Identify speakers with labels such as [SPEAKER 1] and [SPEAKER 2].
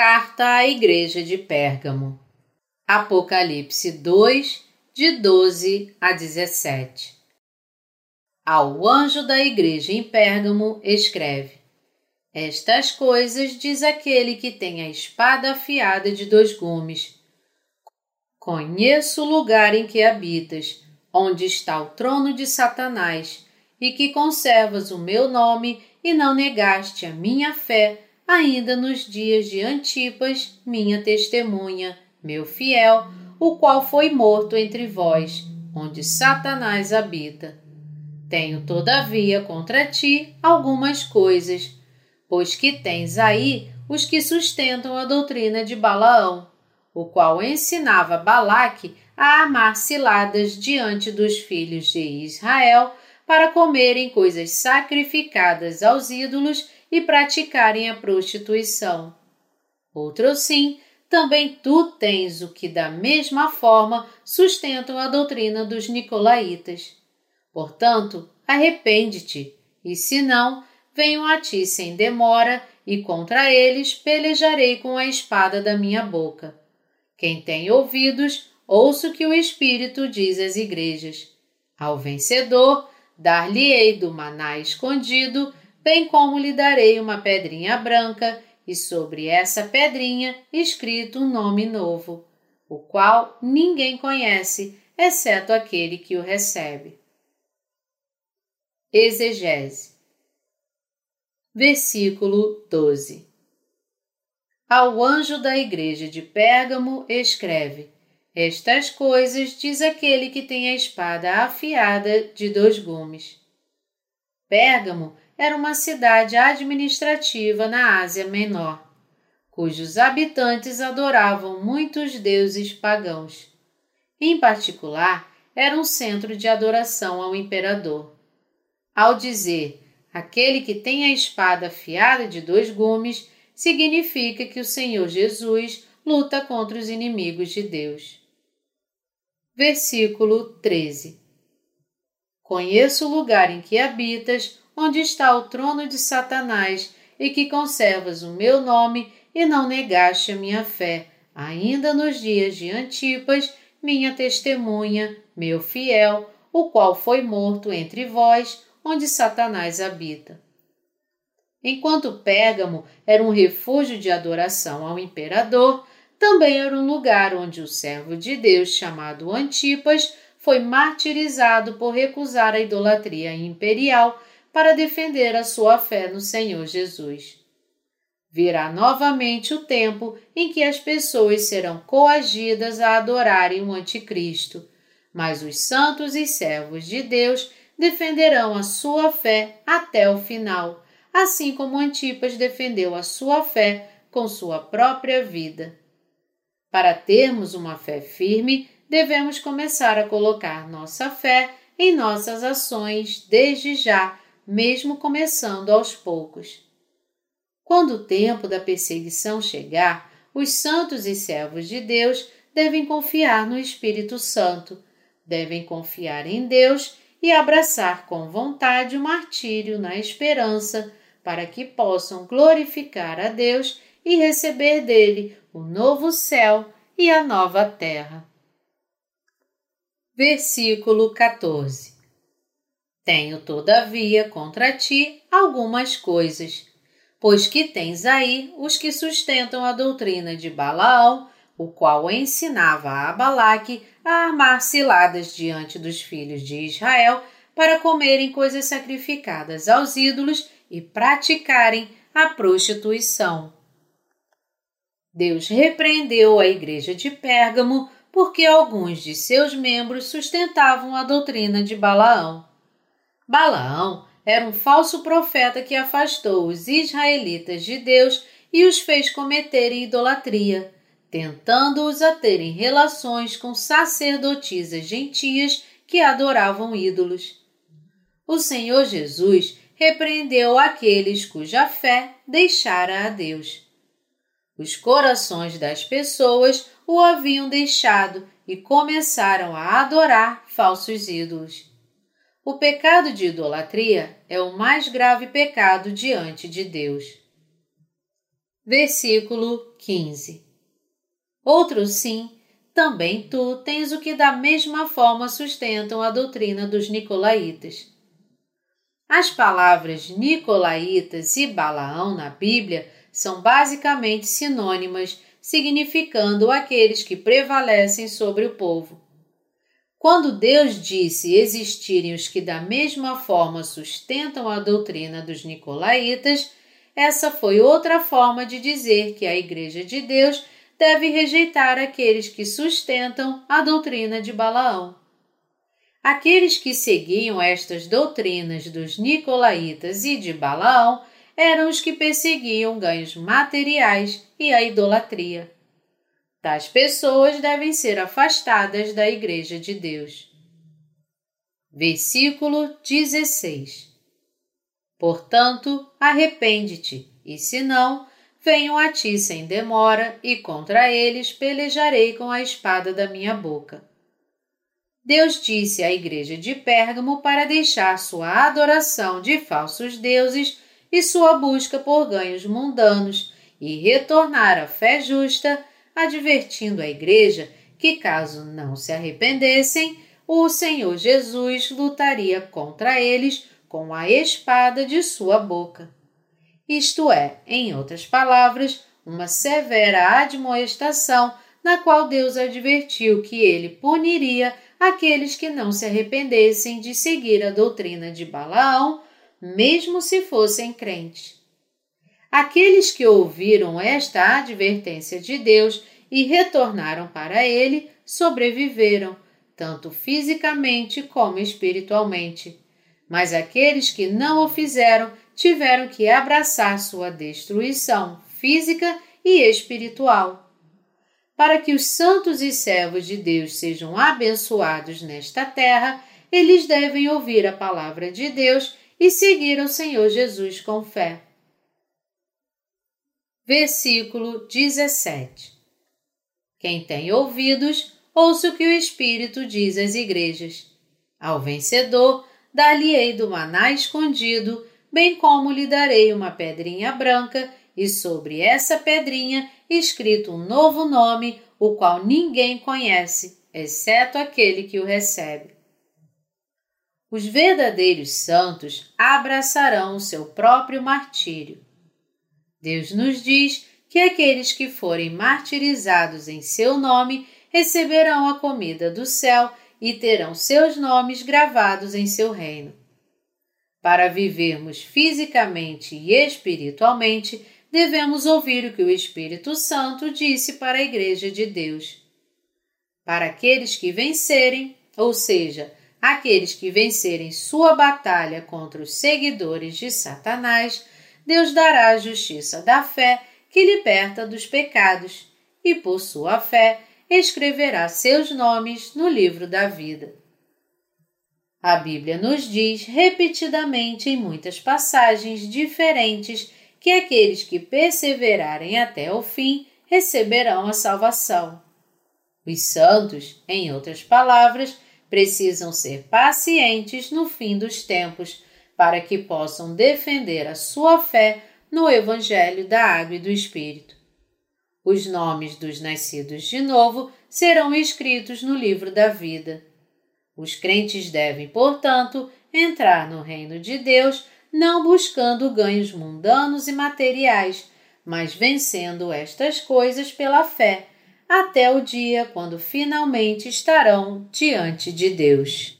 [SPEAKER 1] Carta à Igreja de Pérgamo. Apocalipse 2, de 12 a 17. Ao anjo da igreja em Pérgamo, escreve: Estas coisas diz aquele que tem a espada afiada de dois gumes. Conheço o lugar em que habitas, onde está o trono de Satanás, e que conservas o meu nome e não negaste a minha fé ainda nos dias de Antipas, minha testemunha, meu fiel, o qual foi morto entre vós, onde Satanás habita. Tenho, todavia, contra ti algumas coisas, pois que tens aí os que sustentam a doutrina de Balaão, o qual ensinava Balaque a amar ciladas diante dos filhos de Israel para comerem coisas sacrificadas aos ídolos e praticarem a prostituição. Outro sim, também tu tens o que da mesma forma sustentam a doutrina dos nicolaítas. Portanto, arrepende-te, e se não, venham a ti sem demora, e contra eles pelejarei com a espada da minha boca. Quem tem ouvidos, ouça o que o Espírito diz às igrejas. Ao vencedor, dar-lhe-ei do maná escondido bem como lhe darei uma pedrinha branca e sobre essa pedrinha escrito um nome novo, o qual ninguém conhece, exceto aquele que o recebe. Exegese Versículo 12 Ao anjo da igreja de Pérgamo escreve: Estas coisas diz aquele que tem a espada afiada de dois gumes. Pérgamo era uma cidade administrativa na Ásia Menor, cujos habitantes adoravam muitos deuses pagãos. Em particular, era um centro de adoração ao imperador. Ao dizer aquele que tem a espada afiada de dois gumes, significa que o Senhor Jesus luta contra os inimigos de Deus. Versículo 13 Conheço o lugar em que habitas, onde está o trono de Satanás, e que conservas o meu nome e não negaste a minha fé, ainda nos dias de Antipas, minha testemunha, meu fiel, o qual foi morto entre vós, onde Satanás habita. Enquanto Pérgamo era um refúgio de adoração ao imperador, também era um lugar onde o servo de Deus chamado Antipas foi martirizado por recusar a idolatria imperial para defender a sua fé no Senhor Jesus. Virá novamente o tempo em que as pessoas serão coagidas a adorarem o Anticristo, mas os santos e servos de Deus defenderão a sua fé até o final, assim como Antipas defendeu a sua fé com sua própria vida. Para termos uma fé firme, devemos começar a colocar nossa fé em nossas ações desde já mesmo começando aos poucos. Quando o tempo da perseguição chegar, os santos e servos de Deus devem confiar no Espírito Santo, devem confiar em Deus e abraçar com vontade o martírio na esperança, para que possam glorificar a Deus e receber dele o novo céu e a nova terra. Versículo 14 tenho, todavia, contra ti algumas coisas, pois que tens aí os que sustentam a doutrina de Balaão, o qual ensinava a Balaque a armar ciladas diante dos filhos de Israel para comerem coisas sacrificadas aos ídolos e praticarem a prostituição. Deus repreendeu a igreja de Pérgamo porque alguns de seus membros sustentavam a doutrina de Balaão. Balaão era um falso profeta que afastou os israelitas de Deus e os fez cometerem idolatria, tentando-os a terem relações com sacerdotisas gentias que adoravam ídolos. O Senhor Jesus repreendeu aqueles cuja fé deixara a Deus. Os corações das pessoas o haviam deixado e começaram a adorar falsos ídolos. O pecado de idolatria é o mais grave pecado diante de Deus. Versículo 15 Outro sim, também tu tens o que da mesma forma sustentam a doutrina dos nicolaítas. As palavras nicolaítas e Balaão na Bíblia são basicamente sinônimas, significando aqueles que prevalecem sobre o povo. Quando Deus disse existirem os que da mesma forma sustentam a doutrina dos nicolaítas, essa foi outra forma de dizer que a Igreja de Deus deve rejeitar aqueles que sustentam a doutrina de Balaão. Aqueles que seguiam estas doutrinas dos Nicolaítas e de Balaão eram os que perseguiam ganhos materiais e a idolatria. Tais pessoas devem ser afastadas da Igreja de Deus. Versículo 16 Portanto, arrepende-te, e se não, venham a ti sem demora, e contra eles pelejarei com a espada da minha boca. Deus disse à igreja de Pérgamo para deixar sua adoração de falsos deuses e sua busca por ganhos mundanos e retornar à fé justa, advertindo a igreja que, caso não se arrependessem, o Senhor Jesus lutaria contra eles com a espada de sua boca isto é, em outras palavras, uma severa admoestação na qual Deus advertiu que ele puniria aqueles que não se arrependessem de seguir a doutrina de Balaão, mesmo se fossem crentes. Aqueles que ouviram esta advertência de Deus e retornaram para ele sobreviveram, tanto fisicamente como espiritualmente. Mas aqueles que não o fizeram tiveram que abraçar sua destruição física e espiritual. Para que os santos e servos de Deus sejam abençoados nesta terra, eles devem ouvir a palavra de Deus e seguir o Senhor Jesus com fé. Versículo 17 Quem tem ouvidos, ouça o que o Espírito diz às igrejas. Ao vencedor, dar-lhe-ei do maná escondido bem como lhe darei uma pedrinha branca, e sobre essa pedrinha escrito um novo nome, o qual ninguém conhece, exceto aquele que o recebe. Os verdadeiros santos abraçarão o seu próprio martírio. Deus nos diz que aqueles que forem martirizados em seu nome receberão a comida do céu e terão seus nomes gravados em seu reino. Para vivermos fisicamente e espiritualmente, devemos ouvir o que o Espírito Santo disse para a Igreja de Deus. Para aqueles que vencerem, ou seja, aqueles que vencerem sua batalha contra os seguidores de Satanás, Deus dará a justiça da fé que liberta dos pecados, e por sua fé escreverá seus nomes no livro da vida. A Bíblia nos diz repetidamente em muitas passagens diferentes que aqueles que perseverarem até o fim receberão a salvação. Os santos, em outras palavras, precisam ser pacientes no fim dos tempos para que possam defender a sua fé no Evangelho da Água e do Espírito. Os nomes dos nascidos de novo serão escritos no livro da vida. Os crentes devem, portanto, entrar no reino de Deus não buscando ganhos mundanos e materiais, mas vencendo estas coisas pela fé, até o dia quando finalmente estarão diante de Deus.